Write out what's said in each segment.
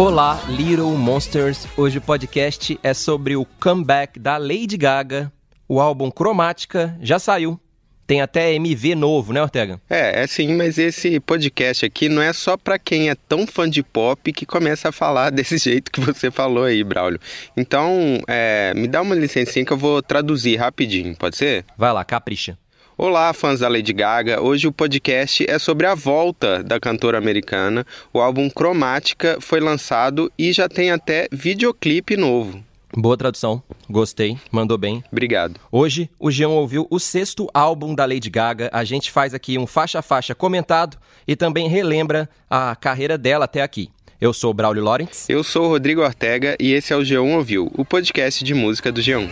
Olá, Little Monsters. Hoje o podcast é sobre o comeback da Lady Gaga. O álbum Cromática já saiu. Tem até MV novo, né, Ortega? É, é sim, mas esse podcast aqui não é só para quem é tão fã de pop que começa a falar desse jeito que você falou aí, Braulio. Então, é, me dá uma licencinha que eu vou traduzir rapidinho, pode ser? Vai lá, capricha. Olá, fãs da Lady Gaga. Hoje o podcast é sobre a volta da cantora americana. O álbum Cromática foi lançado e já tem até videoclipe novo. Boa tradução, gostei, mandou bem. Obrigado. Hoje o Jean ouviu o sexto álbum da Lady Gaga. A gente faz aqui um faixa a faixa comentado e também relembra a carreira dela até aqui. Eu sou o Braulio Lawrence. Eu sou o Rodrigo Ortega e esse é o G1 Ouviu, o podcast de música do G1.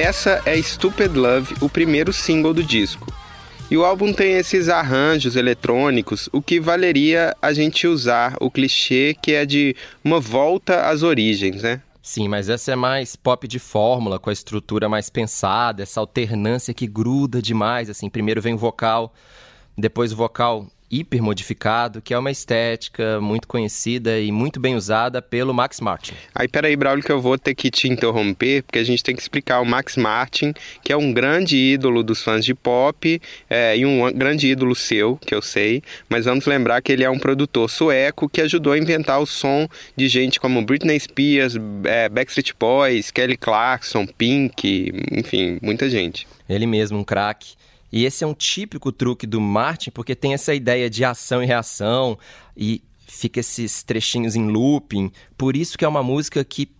Essa é Stupid Love, o primeiro single do disco. E o álbum tem esses arranjos eletrônicos, o que valeria a gente usar o clichê que é de uma volta às origens, né? Sim, mas essa é mais pop de fórmula, com a estrutura mais pensada, essa alternância que gruda demais, assim, primeiro vem o vocal, depois o vocal hipermodificado, que é uma estética muito conhecida e muito bem usada pelo Max Martin. Aí, peraí, Braulio, que eu vou ter que te interromper, porque a gente tem que explicar o Max Martin, que é um grande ídolo dos fãs de pop é, e um grande ídolo seu, que eu sei, mas vamos lembrar que ele é um produtor sueco que ajudou a inventar o som de gente como Britney Spears, é, Backstreet Boys, Kelly Clarkson, Pink, enfim, muita gente. Ele mesmo, um craque. E esse é um típico truque do Martin, porque tem essa ideia de ação e reação e fica esses trechinhos em looping. Por isso que é uma música que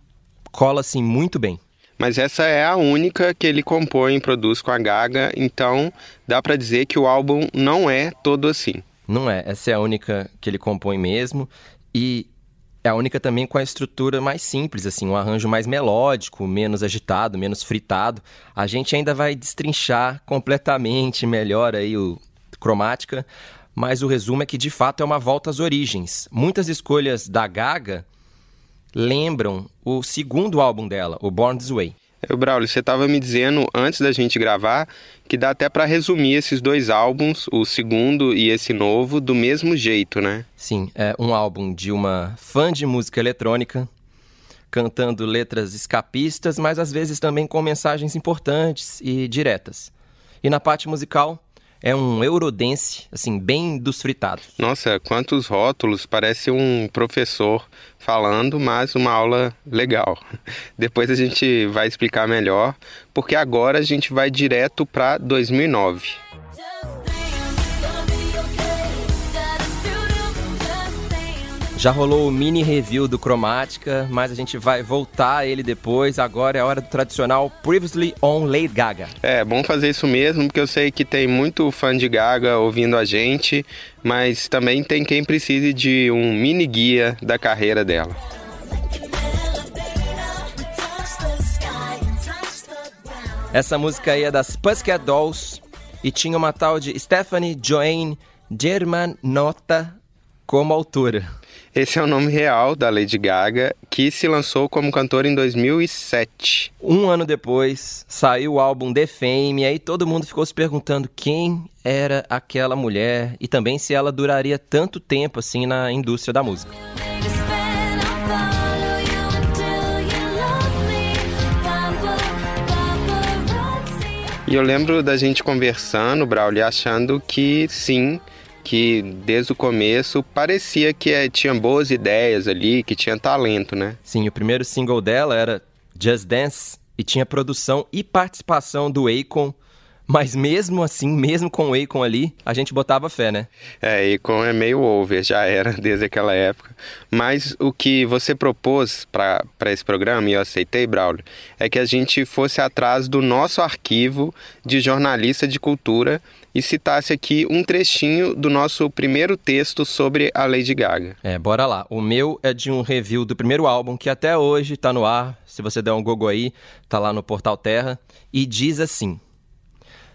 cola assim muito bem. Mas essa é a única que ele compõe e produz com a Gaga, então dá para dizer que o álbum não é todo assim. Não é, essa é a única que ele compõe mesmo. E é a única também com a estrutura mais simples, assim, um arranjo mais melódico, menos agitado, menos fritado. A gente ainda vai destrinchar completamente melhor aí o cromática, mas o resumo é que de fato é uma volta às origens. Muitas escolhas da Gaga lembram o segundo álbum dela, o Born This Way. O Braulio, você estava me dizendo antes da gente gravar que dá até para resumir esses dois álbuns, o segundo e esse novo, do mesmo jeito, né? Sim, é um álbum de uma fã de música eletrônica, cantando letras escapistas, mas às vezes também com mensagens importantes e diretas. E na parte musical, é um Eurodance, assim, bem dos fritados. Nossa, quantos rótulos! Parece um professor falando, mas uma aula legal. Depois a gente vai explicar melhor, porque agora a gente vai direto para 2009. Já rolou o mini review do Cromática, mas a gente vai voltar a ele depois. Agora é a hora do tradicional Previously on Lady Gaga. É, bom fazer isso mesmo, porque eu sei que tem muito fã de Gaga ouvindo a gente, mas também tem quem precise de um mini guia da carreira dela. Essa música aí é das Pussycat Dolls e tinha uma tal de Stephanie Joanne Germanotta como autora. Esse é o nome real da Lady Gaga, que se lançou como cantora em 2007. Um ano depois, saiu o álbum The Fame, e aí todo mundo ficou se perguntando quem era aquela mulher e também se ela duraria tanto tempo assim na indústria da música. E eu lembro da gente conversando, Braulio, achando que sim, que desde o começo parecia que é, tinha boas ideias ali, que tinha talento, né? Sim, o primeiro single dela era Just Dance e tinha produção e participação do Akon mas mesmo assim, mesmo com o Akon ali, a gente botava fé, né? É, Akon é meio over, já era desde aquela época. Mas o que você propôs para esse programa, e eu aceitei, Braulio, é que a gente fosse atrás do nosso arquivo de jornalista de cultura e citasse aqui um trechinho do nosso primeiro texto sobre a Lady Gaga. É, bora lá. O meu é de um review do primeiro álbum que até hoje está no ar. Se você der um Google aí, tá lá no Portal Terra. E diz assim.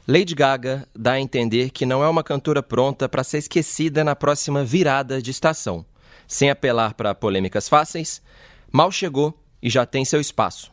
Lady Gaga dá a entender que não é uma cantora pronta para ser esquecida na próxima virada de estação. Sem apelar para polêmicas fáceis, mal chegou e já tem seu espaço.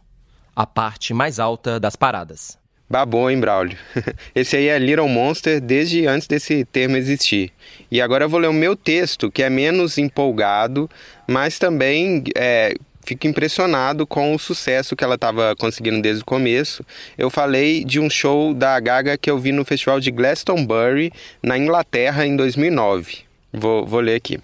a parte mais alta das paradas. Babou, hein, Braulio? Esse aí é Little Monster desde antes desse termo existir. E agora eu vou ler o meu texto, que é menos empolgado, mas também é, fico impressionado com o sucesso que ela estava conseguindo desde o começo. Eu falei de um show da Gaga que eu vi no festival de Glastonbury, na Inglaterra, em 2009. Vou, vou ler aqui.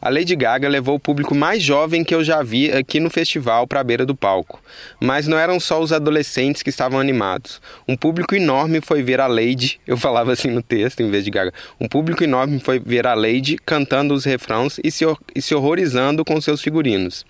A Lady Gaga levou o público mais jovem que eu já vi aqui no festival para a beira do palco. Mas não eram só os adolescentes que estavam animados. Um público enorme foi ver a Lady, eu falava assim no texto em vez de Gaga. Um público enorme foi ver a Lady cantando os refrãos e se, e se horrorizando com seus figurinos.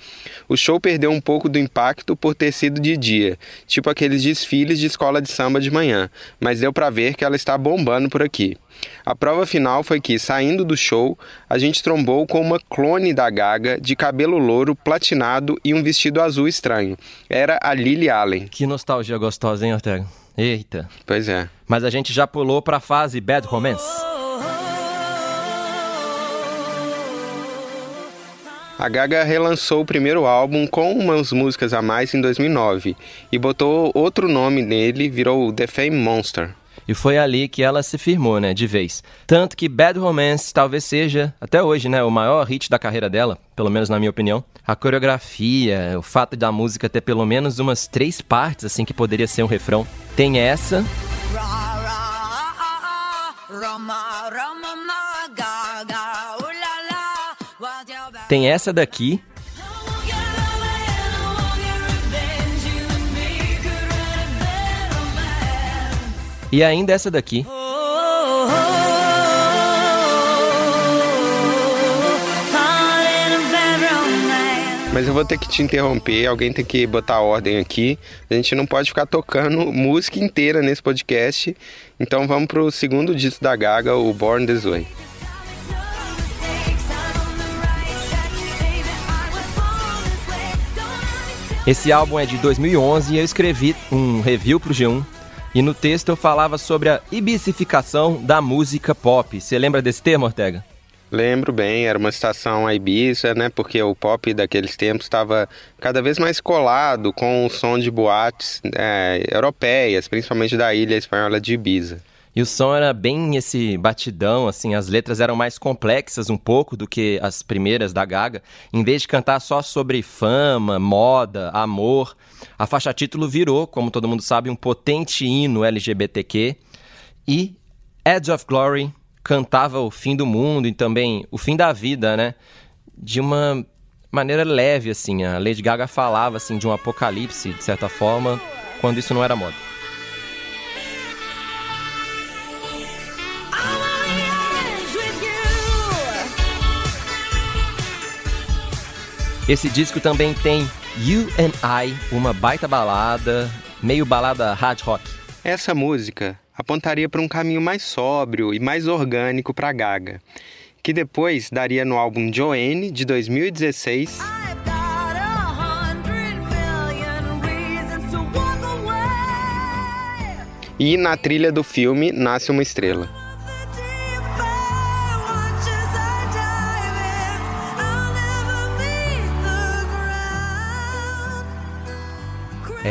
O show perdeu um pouco do impacto por ter sido de dia, tipo aqueles desfiles de escola de samba de manhã, mas deu para ver que ela está bombando por aqui. A prova final foi que, saindo do show, a gente trombou com uma clone da Gaga de cabelo louro, platinado e um vestido azul estranho. Era a Lily Allen. Que nostalgia gostosa, hein, Ortega? Eita. Pois é. Mas a gente já pulou para a fase Bad Romance. A Gaga relançou o primeiro álbum com umas músicas a mais em 2009 e botou outro nome nele, virou The Fame Monster. E foi ali que ela se firmou, né, de vez. Tanto que Bad Romance talvez seja, até hoje, né, o maior hit da carreira dela, pelo menos na minha opinião. A coreografia, o fato da música ter pelo menos umas três partes, assim, que poderia ser um refrão. Tem essa. Tem essa daqui, E ainda essa daqui. Mas eu vou ter que te interromper, alguém tem que botar ordem aqui. A gente não pode ficar tocando música inteira nesse podcast. Então vamos pro segundo disco da Gaga, o Born This Way. Esse álbum é de 2011 e eu escrevi um review pro G1 e no texto eu falava sobre a ibicificação da música pop. Você lembra desse termo, Ortega? Lembro bem, era uma estação a Ibiza, né? Porque o pop daqueles tempos estava cada vez mais colado com o som de boates é, europeias, principalmente da ilha espanhola de Ibiza. E o som era bem esse batidão, assim, as letras eram mais complexas um pouco do que as primeiras da Gaga. Em vez de cantar só sobre fama, moda, amor, a faixa título virou, como todo mundo sabe, um potente hino LGBTQ. E Edge of Glory cantava o fim do mundo e também o fim da vida, né? De uma maneira leve, assim. A Lady Gaga falava, assim, de um apocalipse, de certa forma, quando isso não era moda. Esse disco também tem You and I, uma baita balada, meio balada hard rock. Essa música apontaria para um caminho mais sóbrio e mais orgânico para Gaga, que depois daria no álbum Joanne de 2016. E na trilha do filme Nasce uma Estrela.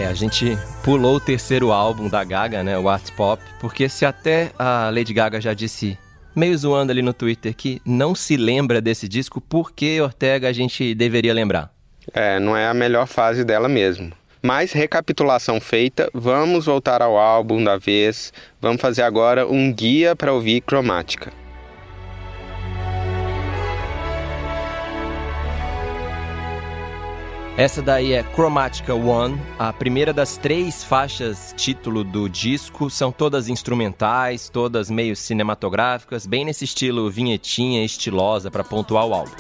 A gente pulou o terceiro álbum da Gaga, né, Art Pop, porque se até a Lady Gaga já disse, meio zoando ali no Twitter, que não se lembra desse disco, por que Ortega a gente deveria lembrar? É, não é a melhor fase dela mesmo. Mas recapitulação feita, vamos voltar ao álbum da vez. Vamos fazer agora um guia para ouvir cromática. Essa daí é Chromatica One, a primeira das três faixas título do disco. São todas instrumentais, todas meio cinematográficas, bem nesse estilo vinhetinha estilosa para pontuar o álbum.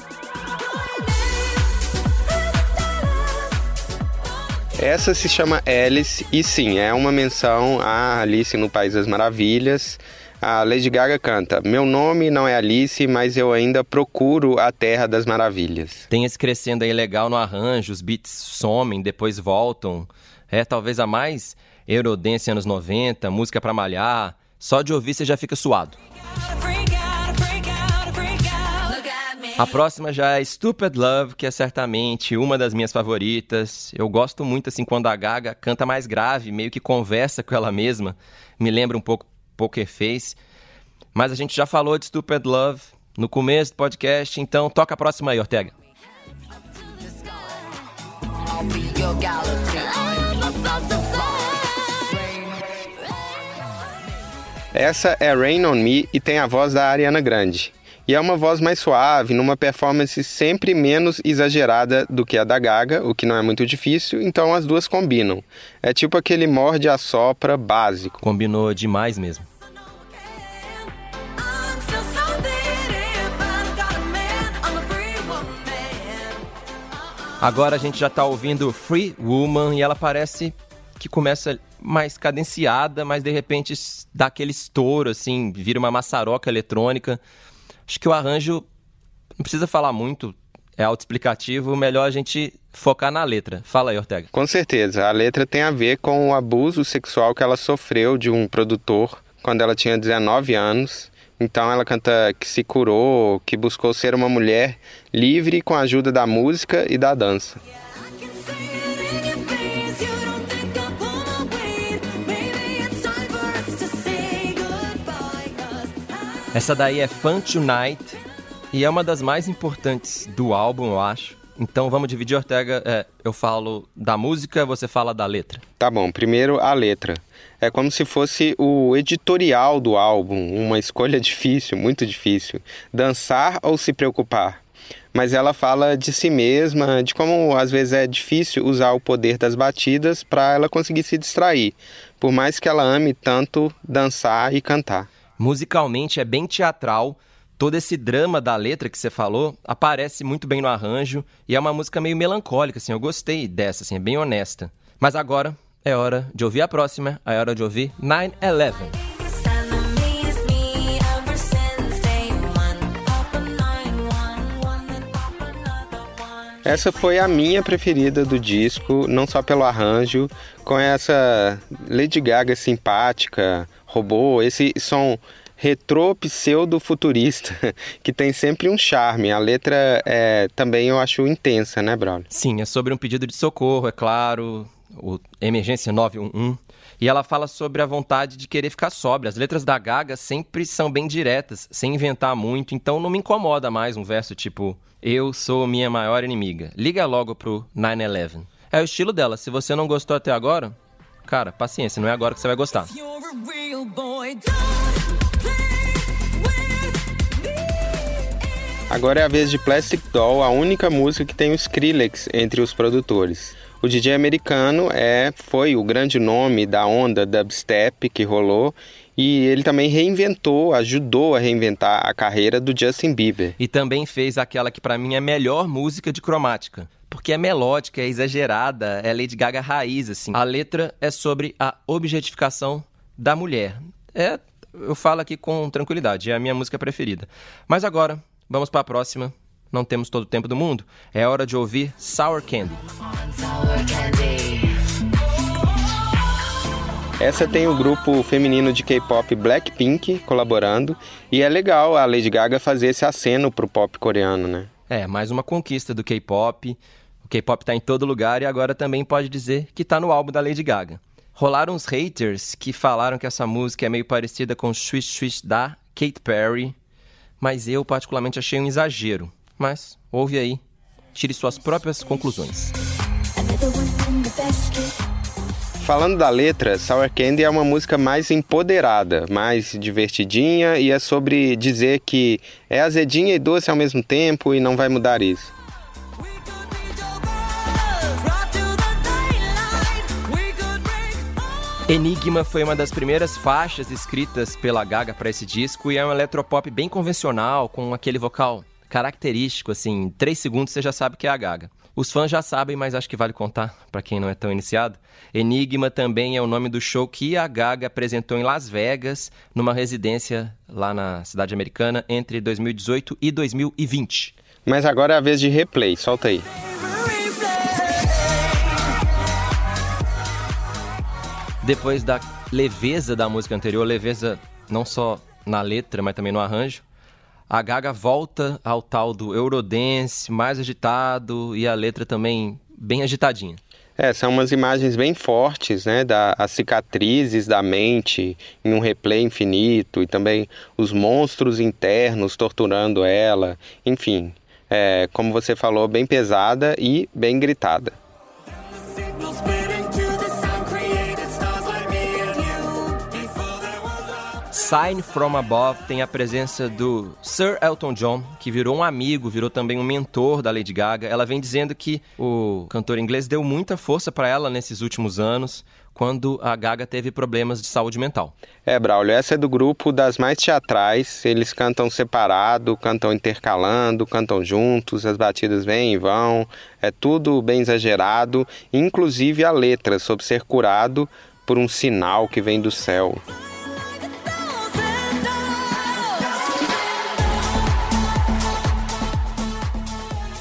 Essa se chama Alice e sim, é uma menção a Alice no País das Maravilhas. A Lady Gaga canta: Meu nome não é Alice, mas eu ainda procuro a Terra das Maravilhas. Tem esse crescendo aí legal no arranjo, os beats somem, depois voltam. É talvez a mais Eurodance anos 90, música para malhar. Só de ouvir você já fica suado. A próxima já é Stupid Love, que é certamente uma das minhas favoritas. Eu gosto muito assim quando a Gaga canta mais grave, meio que conversa com ela mesma. Me lembra um pouco Poker Face. Mas a gente já falou de Stupid Love no começo do podcast, então toca a próxima aí, Ortega. Essa é Rain on Me e tem a voz da Ariana Grande. E é uma voz mais suave, numa performance sempre menos exagerada do que a da Gaga, o que não é muito difícil, então as duas combinam. É tipo aquele morde a sopra básico. Combinou demais mesmo. Agora a gente já tá ouvindo Free Woman e ela parece que começa mais cadenciada, mas de repente dá aquele estouro, assim, vira uma maçaroca eletrônica. Acho que o arranjo não precisa falar muito, é autoexplicativo, melhor a gente focar na letra. Fala aí, Ortega. Com certeza, a letra tem a ver com o abuso sexual que ela sofreu de um produtor quando ela tinha 19 anos. Então ela canta que se curou, que buscou ser uma mulher livre com a ajuda da música e da dança. Essa daí é Fun Tonight e é uma das mais importantes do álbum, eu acho. Então vamos dividir, Ortega. É, eu falo da música, você fala da letra. Tá bom, primeiro a letra. É como se fosse o editorial do álbum, uma escolha difícil, muito difícil. Dançar ou se preocupar? Mas ela fala de si mesma, de como às vezes é difícil usar o poder das batidas para ela conseguir se distrair, por mais que ela ame tanto dançar e cantar. Musicalmente é bem teatral. Todo esse drama da letra que você falou aparece muito bem no arranjo e é uma música meio melancólica, assim. Eu gostei dessa, assim, é bem honesta. Mas agora é hora de ouvir a próxima, é hora de ouvir 9-11. Essa foi a minha preferida do disco, não só pelo arranjo, com essa Lady Gaga simpática, robô, esse som retrô pseudo futurista que tem sempre um charme. A letra é, também eu acho intensa, né, Braulio? Sim, é sobre um pedido de socorro, é claro, o Emergência 911. E ela fala sobre a vontade de querer ficar sóbria. As letras da Gaga sempre são bem diretas, sem inventar muito, então não me incomoda mais um verso tipo Eu sou minha maior inimiga. Liga logo pro 911. É o estilo dela. Se você não gostou até agora, cara, paciência, não é agora que você vai gostar. Agora é a vez de Plastic Doll, a única música que tem o Skrillex entre os produtores. O DJ americano é, foi o grande nome da onda dubstep que rolou e ele também reinventou, ajudou a reinventar a carreira do Justin Bieber. E também fez aquela que para mim é a melhor música de cromática. Porque é melódica, é exagerada, é Lady Gaga raiz, assim. A letra é sobre a objetificação da mulher. É, eu falo aqui com tranquilidade, é a minha música preferida. Mas agora, Vamos para a próxima. Não temos todo o tempo do mundo. É hora de ouvir Sour Candy. Essa tem o grupo feminino de K-pop Blackpink colaborando e é legal a Lady Gaga fazer esse aceno pro pop coreano, né? É, mais uma conquista do K-pop. O K-pop tá em todo lugar e agora também pode dizer que tá no álbum da Lady Gaga. Rolaram uns haters que falaram que essa música é meio parecida com Swish Swish da Kate Perry, mas eu particularmente achei um exagero. Mas ouve aí, tire suas próprias conclusões. Falando da letra, Sour Candy é uma música mais empoderada, mais divertidinha e é sobre dizer que é azedinha e doce ao mesmo tempo e não vai mudar isso. Enigma foi uma das primeiras faixas escritas pela Gaga para esse disco e é um eletropop bem convencional, com aquele vocal característico, assim, em 3 segundos você já sabe que é a Gaga. Os fãs já sabem, mas acho que vale contar para quem não é tão iniciado. Enigma também é o nome do show que a Gaga apresentou em Las Vegas, numa residência lá na cidade americana entre 2018 e 2020. Mas agora é a vez de replay, solta aí. Depois da leveza da música anterior, leveza não só na letra, mas também no arranjo, a Gaga volta ao tal do Eurodance, mais agitado, e a letra também bem agitadinha. É, são umas imagens bem fortes, né, das cicatrizes da mente em um replay infinito e também os monstros internos torturando ela, enfim, é, como você falou, bem pesada e bem gritada. Sign From Above tem a presença do Sir Elton John, que virou um amigo, virou também um mentor da Lady Gaga. Ela vem dizendo que o cantor inglês deu muita força para ela nesses últimos anos, quando a Gaga teve problemas de saúde mental. É, Braulio, essa é do grupo das mais teatrais. Eles cantam separado, cantam intercalando, cantam juntos, as batidas vêm e vão. É tudo bem exagerado, inclusive a letra sobre ser curado por um sinal que vem do céu.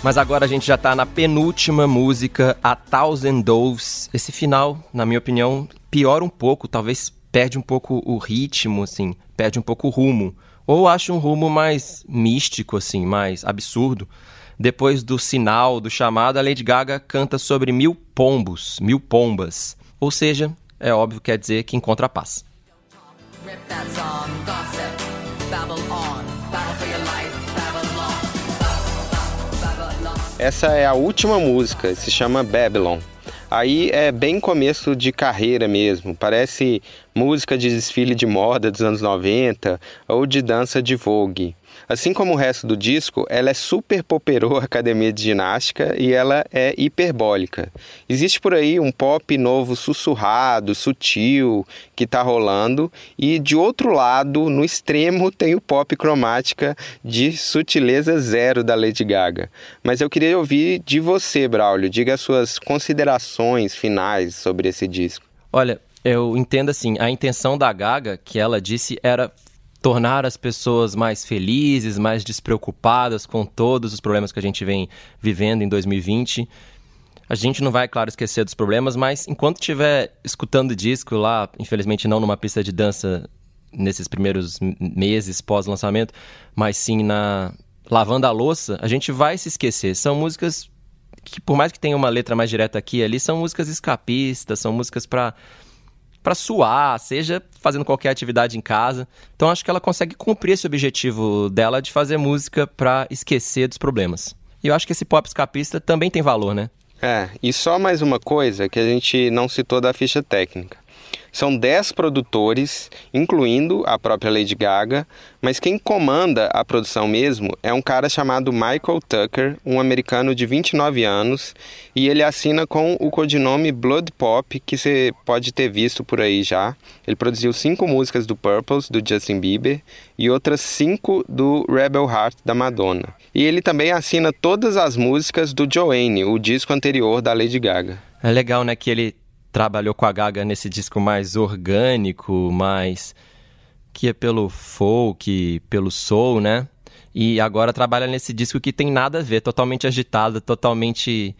Mas agora a gente já tá na penúltima música, A Thousand Doves. Esse final, na minha opinião, piora um pouco, talvez perde um pouco o ritmo, assim, perde um pouco o rumo. Ou acho um rumo mais místico, assim, mais absurdo. Depois do sinal, do chamado, a Lady Gaga canta sobre mil pombos, mil pombas. Ou seja, é óbvio quer dizer que encontra paz. Rip that song, gossip, babble on, Essa é a última música, se chama Babylon. Aí é bem começo de carreira mesmo, parece música de desfile de moda dos anos 90 ou de dança de Vogue. Assim como o resto do disco, ela é super poperou academia de ginástica e ela é hiperbólica. Existe por aí um pop novo sussurrado, sutil, que está rolando, e de outro lado, no extremo, tem o pop cromática de sutileza zero da Lady Gaga. Mas eu queria ouvir de você, Braulio, diga as suas considerações finais sobre esse disco. Olha, eu entendo assim, a intenção da Gaga, que ela disse, era tornar as pessoas mais felizes, mais despreocupadas com todos os problemas que a gente vem vivendo em 2020. A gente não vai, claro, esquecer dos problemas, mas enquanto estiver escutando disco lá, infelizmente não numa pista de dança nesses primeiros meses pós-lançamento, mas sim na lavando a louça, a gente vai se esquecer. São músicas que, por mais que tenha uma letra mais direta aqui e ali, são músicas escapistas, são músicas para para suar, seja fazendo qualquer atividade em casa. Então acho que ela consegue cumprir esse objetivo dela de fazer música para esquecer dos problemas. E eu acho que esse pop escapista também tem valor, né? É, e só mais uma coisa que a gente não citou da ficha técnica. São 10 produtores, incluindo a própria Lady Gaga, mas quem comanda a produção mesmo é um cara chamado Michael Tucker, um americano de 29 anos, e ele assina com o codinome Blood Pop, que você pode ter visto por aí já. Ele produziu cinco músicas do Purples, do Justin Bieber, e outras cinco do Rebel Heart, da Madonna. E ele também assina todas as músicas do Joanne, o disco anterior da Lady Gaga. É legal, né, que ele trabalhou com a Gaga nesse disco mais orgânico, mais que é pelo folk, pelo soul, né? E agora trabalha nesse disco que tem nada a ver, totalmente agitado, totalmente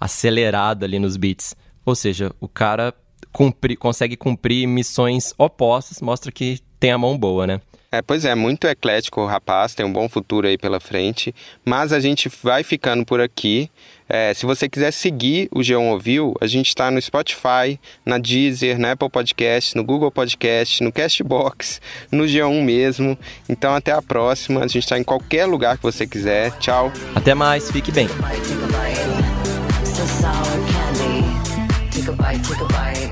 acelerado ali nos beats. Ou seja, o cara cumpri, consegue cumprir missões opostas, mostra que tem a mão boa, né? É, pois é, muito eclético o rapaz, tem um bom futuro aí pela frente, mas a gente vai ficando por aqui. É, se você quiser seguir o G1 Ouviu, a gente está no Spotify, na Deezer, na Apple Podcast, no Google Podcast, no Castbox, no G1 mesmo. Então até a próxima, a gente está em qualquer lugar que você quiser. Tchau. Até mais, fique bem. Take a bite, take a bite.